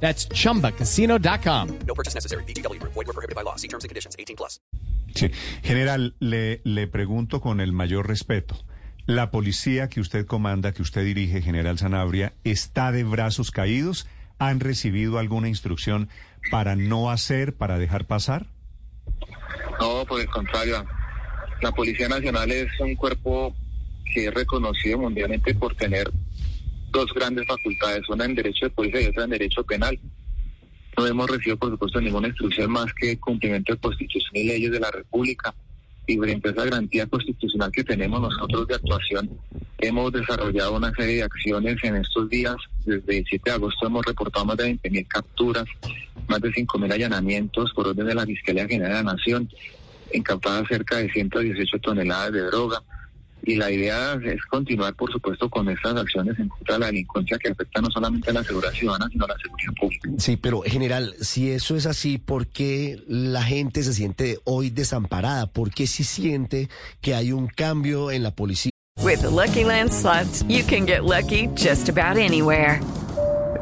That's chumbacasino.com. No purchase necessary. BGW. Void were prohibited by law. See terms and conditions. 18 plus. Sí. General, le, le pregunto con el mayor respeto. ¿La policía que usted comanda, que usted dirige, General Sanabria, está de brazos caídos? ¿Han recibido alguna instrucción para no hacer, para dejar pasar? No, por el contrario. La Policía Nacional es un cuerpo que es reconocido mundialmente por tener dos grandes facultades, una en derecho de policía y otra en derecho penal. No hemos recibido, por supuesto, ninguna instrucción más que cumplimiento de Constitución y leyes de la República. Y frente a esa garantía constitucional que tenemos nosotros de actuación, hemos desarrollado una serie de acciones en estos días. Desde el 7 de agosto hemos reportado más de 20.000 capturas, más de 5.000 allanamientos por orden de la Fiscalía General de la Nación, incautadas cerca de 118 toneladas de droga y la idea es continuar, por supuesto, con estas acciones en contra de la delincuencia que afecta no solamente a la seguridad ciudadana, sino a la seguridad pública. Sí, pero general, si eso es así, ¿por qué la gente se siente hoy desamparada? ¿Por qué si siente que hay un cambio en la policía? With the Lucky Land slots, you can get lucky just about anywhere.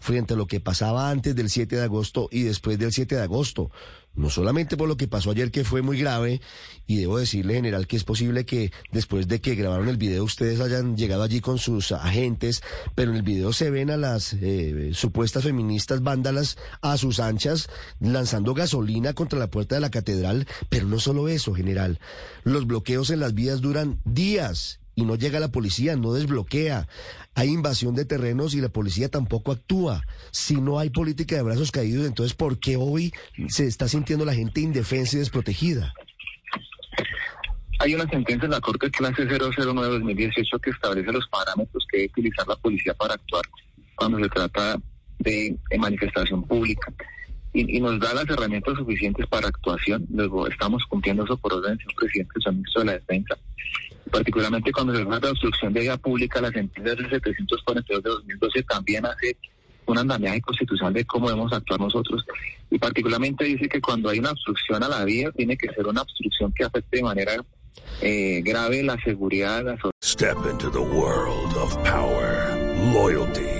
Frente a lo que pasaba antes del 7 de agosto y después del 7 de agosto. No solamente por lo que pasó ayer, que fue muy grave, y debo decirle, general, que es posible que después de que grabaron el video ustedes hayan llegado allí con sus agentes, pero en el video se ven a las eh, supuestas feministas vándalas a sus anchas lanzando gasolina contra la puerta de la catedral, pero no solo eso, general. Los bloqueos en las vías duran días y no llega la policía, no desbloquea. Hay invasión de terrenos y la policía tampoco actúa. Si no hay política de brazos caídos, entonces ¿por qué hoy se está sintiendo la gente indefensa y desprotegida? Hay una sentencia en la Corte Clase 009-2018 que establece los parámetros que debe utilizar la policía para actuar cuando se trata de, manifestación pública. Y, y, nos da las herramientas suficientes para actuación. Luego estamos cumpliendo eso por orden del presidente, el ministro de la Defensa particularmente cuando se trata de obstrucción de vía pública, la sentencia del 742 de 2012 también hace un andamiaje constitucional de cómo debemos actuar nosotros. Y particularmente dice que cuando hay una obstrucción a la vía, tiene que ser una obstrucción que afecte de manera eh, grave la seguridad. La Step into the world of power, loyalty,